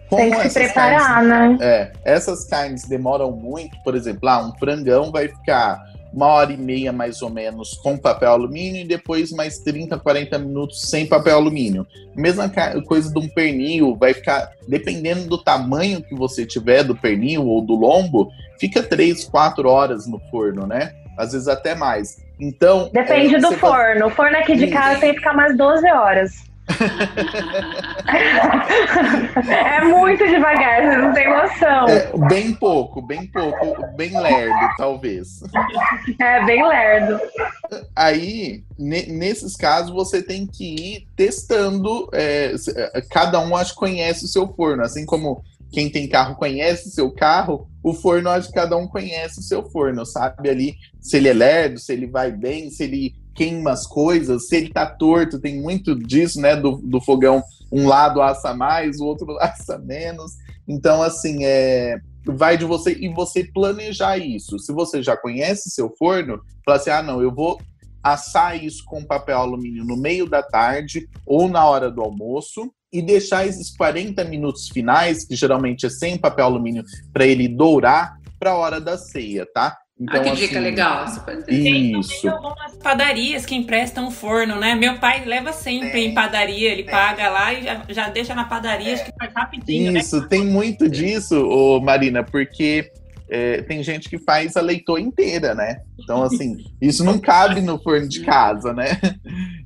Como Tem que se preparar, carnes, né? É, essas carnes demoram muito, por exemplo, ah, um frangão vai ficar uma hora e meia mais ou menos com papel alumínio e depois mais 30, 40 minutos sem papel alumínio. Mesma coisa de um pernil, vai ficar, dependendo do tamanho que você tiver do pernil ou do lombo, fica 3, 4 horas no forno, né? Às vezes até mais. Então. Depende é, do forno. Faz... O forno aqui de casa tem que ficar mais 12 horas. É muito devagar, você não tem noção. É, bem pouco, bem pouco, bem lerdo, talvez. É, bem lerdo. Aí, nesses casos, você tem que ir testando. É, cada um acho que conhece o seu forno, assim como quem tem carro conhece o seu carro, o forno acho que cada um conhece o seu forno, sabe ali se ele é lerdo, se ele vai bem, se ele queima as coisas, se ele tá torto, tem muito disso, né, do, do fogão, um lado assa mais, o outro assa menos. Então, assim, é, vai de você e você planejar isso. Se você já conhece seu forno, fala assim: ah, não, eu vou assar isso com papel alumínio no meio da tarde ou na hora do almoço e deixar esses 40 minutos finais, que geralmente é sem papel alumínio, para ele dourar para a hora da ceia, tá? Então, ah, que assim, dica legal. Tem isso. algumas padarias que emprestam forno, né? Meu pai leva sempre em padaria, ele paga lá e já, já deixa na padaria, acho que faz rapidinho. Né? Isso, né? tem muito disso, ô, Marina, porque é, tem gente que faz a leitoa inteira, né? Então, assim, isso não cabe no forno de casa, né?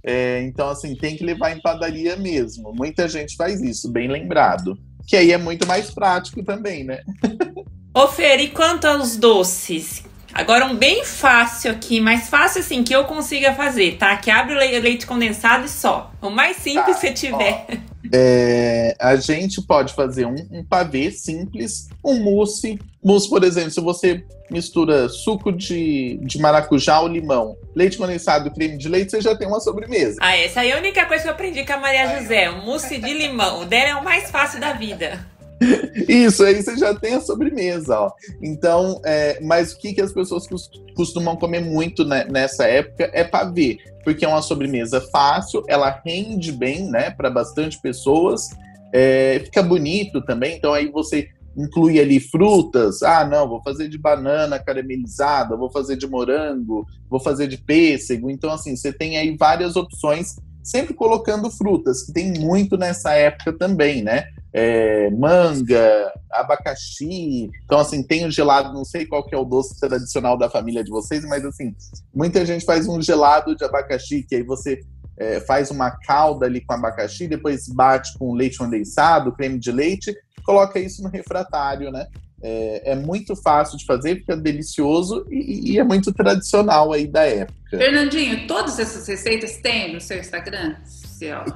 É, então, assim, tem que levar em padaria mesmo. Muita gente faz isso, bem lembrado. Que aí é muito mais prático também, né? Ô, Fer, e quanto aos doces? Agora um bem fácil aqui, mais fácil assim que eu consiga fazer, tá? Que abre o leite condensado e só. O mais simples tá, que você tiver. Ó, é, a gente pode fazer um, um, pavê simples, um mousse. Mousse, por exemplo, se você mistura suco de, de maracujá ou limão, leite condensado, creme de leite, você já tem uma sobremesa. Ah, essa aí é a única coisa que eu aprendi com a Maria José. Mousse de limão. O dela é o mais fácil da vida. Isso, aí você já tem a sobremesa, ó. Então, é, mas o que, que as pessoas costumam comer muito né, nessa época é pavê, porque é uma sobremesa fácil, ela rende bem, né, para bastante pessoas, é, fica bonito também, então aí você inclui ali frutas, ah, não, vou fazer de banana caramelizada, vou fazer de morango, vou fazer de pêssego, então assim, você tem aí várias opções sempre colocando frutas, que tem muito nessa época também, né? É, manga, abacaxi. Então, assim, tem o gelado, não sei qual que é o doce tradicional da família de vocês, mas assim, muita gente faz um gelado de abacaxi, que aí você é, faz uma calda ali com abacaxi, depois bate com leite condensado, creme de leite, coloca isso no refratário, né? É, é, muito fácil de fazer, fica delicioso e, e, é muito tradicional aí da época. Fernandinho, todas essas receitas tem no seu Instagram?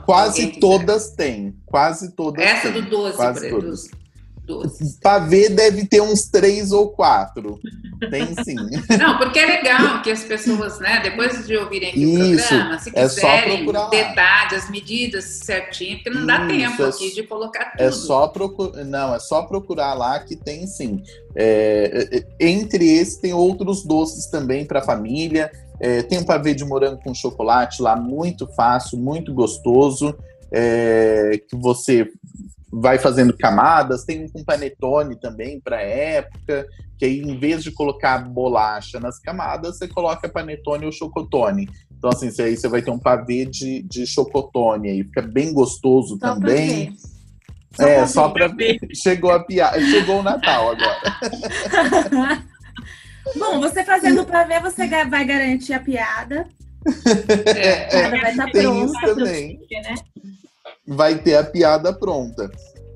Quase todas têm. Quase todas Essa tem. do 12, quase todas. ver deve ter uns três ou quatro. Tem sim. Não, porque é legal que as pessoas, né, depois de ouvirem aqui Isso, o programa, se é quiserem é detalhes, as medidas certinho, porque não dá Isso, tempo é, aqui de colocar é tudo. É só procurar. Não, é só procurar lá que tem sim. É, é entre esses tem outros doces também para a família. É, tem um pavê de morango com chocolate lá, muito fácil, muito gostoso, é, que você vai fazendo camadas. Tem um com panetone também para época, que aí em vez de colocar bolacha nas camadas, você coloca panetone ou chocotone. Então, assim, aí você vai ter um pavê de, de chocotone aí, fica bem gostoso só também. É, só para ver. Chegou a piada. Chegou o Natal agora. Bom, você fazendo para ver, você vai garantir a piada. É, é, vai estar tá pronta. Também. Né? Vai ter a piada pronta.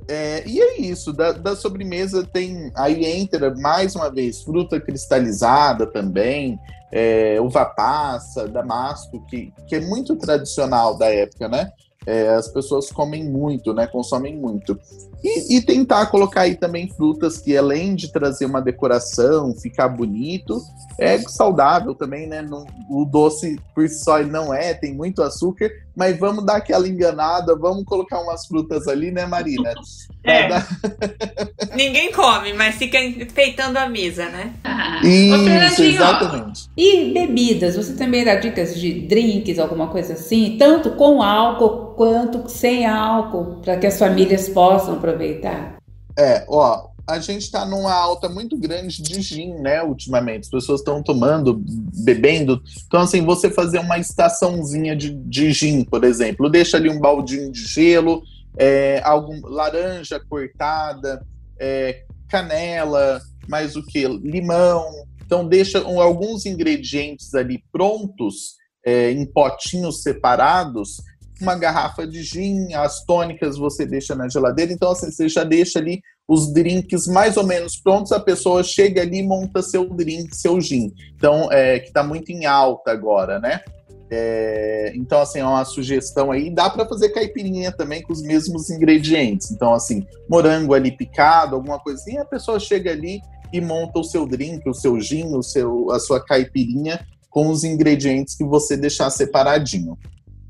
É, e é isso, da, da, sobremesa tem. Aí entra mais uma vez fruta cristalizada também, é, uva passa, damasco, que, que é muito tradicional da época, né? É, as pessoas comem muito, né? Consomem muito. E, e, tentar colocar aí também frutas que, além de trazer uma decoração, ficar bonito, é saudável também, né? No, o doce por si só não é, tem muito açúcar, mas vamos dar aquela enganada, vamos colocar umas frutas ali, né, Marina? É. Dar... Ninguém come, mas fica enfeitando a mesa, né? Ah. Isso, exatamente. E bebidas? Você também dá dicas de drinks, alguma coisa assim? Tanto com álcool quanto sem álcool, para que as famílias possam aproveitar? É, ó, a gente está numa alta muito grande de gin, né, ultimamente. As pessoas estão tomando, bebendo. Então, assim, você fazer uma estaçãozinha de, de gin, por exemplo, deixa ali um baldinho de gelo, é, algum laranja cortada, é, canela, mais o que? Limão. Então, deixa um, alguns ingredientes ali prontos, é, em potinhos separados, uma garrafa de gin, as tônicas você deixa na geladeira, então assim, você já deixa ali os drinks mais ou menos prontos, a pessoa chega ali e monta seu drink, seu gin. Então, é, que está muito em alta agora, né? É, então, assim, é uma sugestão aí. Dá para fazer caipirinha também com os mesmos ingredientes. Então, assim, morango ali picado, alguma coisinha, a pessoa chega ali e monta o seu drink, o seu gin, o seu, a sua caipirinha com os ingredientes que você deixar separadinho.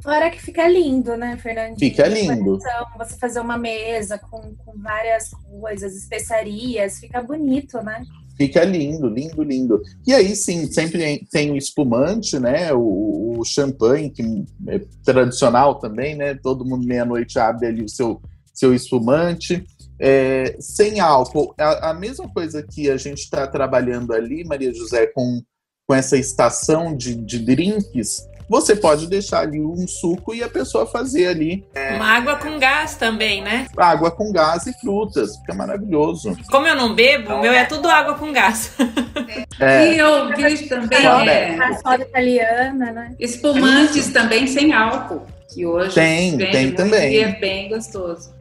Fora que fica lindo, né, Fernandinho? Fica lindo. Você fazer uma mesa com, com várias coisas, especiarias, fica bonito, né? Fica lindo, lindo, lindo. E aí sim, sempre tem o espumante, né? O, o champanhe, que é tradicional também, né? Todo mundo meia-noite abre ali o seu, seu espumante. É, sem álcool, a, a, mesma coisa que a gente está trabalhando ali, Maria José, com, com essa estação de, de drinks, você pode deixar ali um suco e a pessoa fazer ali. É, Uma água com gás também, né? Água com gás e frutas, fica maravilhoso. Como eu não bebo, o meu é tudo água com gás. É. E eu vi também é, a soda italiana, né? Espumantes também sem álcool, que hoje tem, tem também. E é bem gostoso.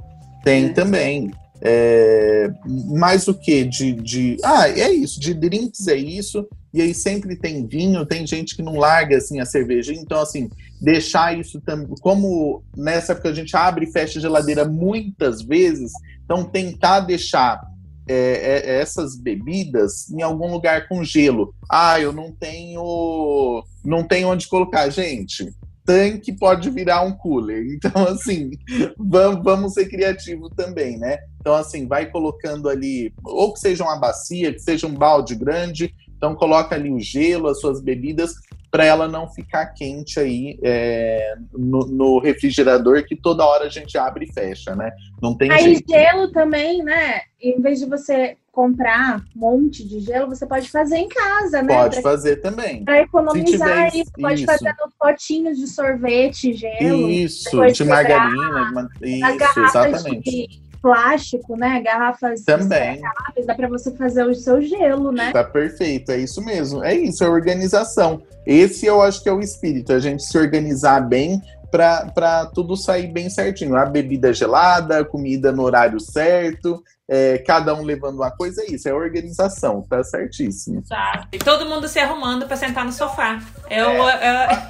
Tem é. também. É, mais o que? De, de. Ah, é isso, de drinks é isso. E aí sempre tem vinho, tem gente que não larga assim a cerveja. Então, assim, deixar isso também. Como nessa época a gente abre e fecha a geladeira muitas vezes, então tentar deixar é, é, essas bebidas em algum lugar com gelo. Ah, eu não tenho. Não tenho onde colocar. Gente, tanque pode virar um cooler. Então, assim, vamos, vamos ser criativos também, né? Então, assim, vai colocando ali, ou que seja uma bacia, que seja um balde grande, então coloca ali o gelo, as suas bebidas, para ela não ficar quente aí é, no, no, refrigerador, que toda hora a gente abre e fecha, né? Não tem aí jeito. gelo também, né? Em vez de você comprar um monte de gelo, você pode fazer em casa, né? Pode pra, fazer também. Para economizar isso, pode isso. fazer nos potinhos de sorvete, gelo. Isso, de margarina, isso, exatamente. De plástico, né? Garrafas também. dá para você fazer o seu gelo, né? Tá perfeito, é isso mesmo. É isso, é organização. Esse eu acho que é o espírito, a gente se organizar bem para tudo sair bem certinho. A bebida gelada, a comida no horário certo, é, cada um levando uma coisa, é isso, é organização, tá certíssimo. Tá. E todo mundo se arrumando para sentar no sofá. Eu, é, eu...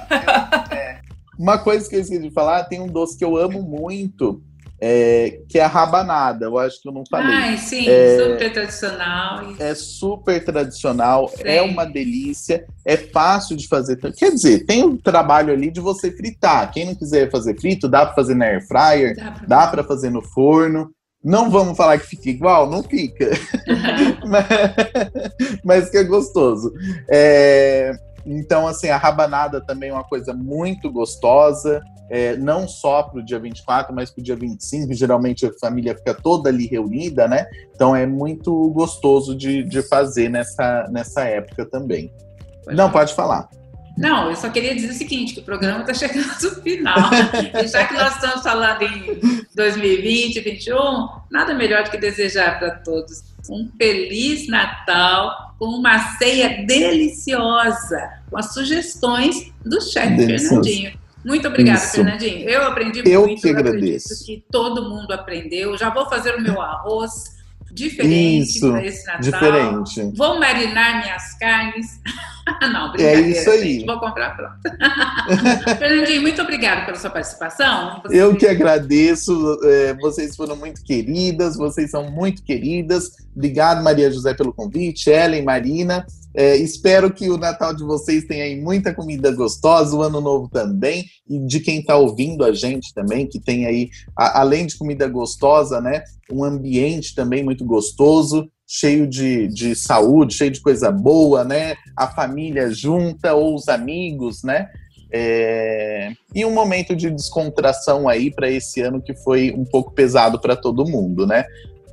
É, uma coisa que eu esqueci de falar, tem um doce que eu amo muito, é, que é a rabanada. Eu acho que eu não falei. Ai, sim, é, super tradicional. É super tradicional, sim. é uma delícia, é fácil de fazer. Quer dizer, tem o um trabalho ali de você fritar. Quem não quiser fazer frito, dá para fazer na air fryer, dá para fazer no forno. Não vamos falar que fica igual, não fica. Mas, mas, que é gostoso. É, então, assim, a rabanada também é uma coisa muito gostosa, é, não só para o dia 24, mas para o dia 25. Geralmente a família fica toda ali reunida, né? Então é muito gostoso de, de fazer nessa, nessa época também. Pode não, falar. pode falar. Não, eu só queria dizer o seguinte, que o programa está chegando ao final. e já que nós estamos falando em 2020, 2021, nada melhor do que desejar para todos um feliz Natal com uma ceia deliciosa, com as sugestões do chefe Fernandinho. Muito obrigada, Isso. Fernandinho. Eu aprendi eu muito. Eu que agradeço. Que todo mundo aprendeu. Já vou fazer o meu arroz diferente para esse Natal. Diferente. Vou marinar minhas carnes. Não, É isso aí. Vou comprar pronto. Fernandinho, muito obrigada pela sua participação. Você Eu que agradeço. É, vocês foram muito queridas, vocês são muito queridas. Obrigado, Maria José, pelo convite. Ellen, Marina. É, espero que o Natal de vocês tenha aí muita comida gostosa, o Ano Novo também, e de quem está ouvindo a gente também, que tem aí, a, além de comida gostosa, né, um ambiente também muito gostoso, cheio de, de saúde, cheio de coisa boa, né, a família junta, ou os amigos, né, é... E um momento de descontração aí para esse ano que foi um pouco pesado para todo mundo, né?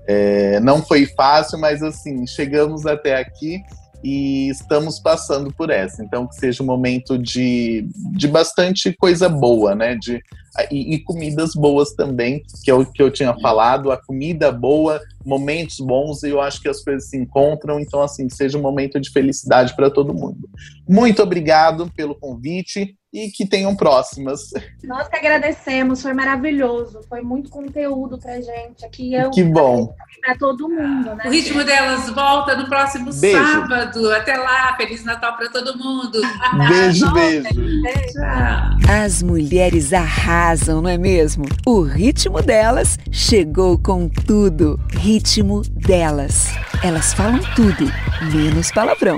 É... Não foi fácil, mas assim, chegamos até aqui e estamos passando por essa. Então, que seja um momento de, de bastante coisa boa, né? De, e, e, comidas boas também, que é o que eu tinha falado, a comida boa, momentos bons, e eu acho que as coisas se encontram, então, assim, seja um momento de felicidade para todo mundo. Muito obrigado pelo convite e que tenham próximas. Nós que agradecemos, foi maravilhoso, foi muito conteúdo pra gente. Aqui eu, que bom. Pra todo mundo, né? O ritmo delas volta no próximo beijo. sábado. Até lá, Feliz Natal para todo mundo. Beijo, beijo. beijo. As mulheres arrasam, não é mesmo? O ritmo delas chegou com tudo. Ritmo delas. Elas falam tudo, menos palavrão.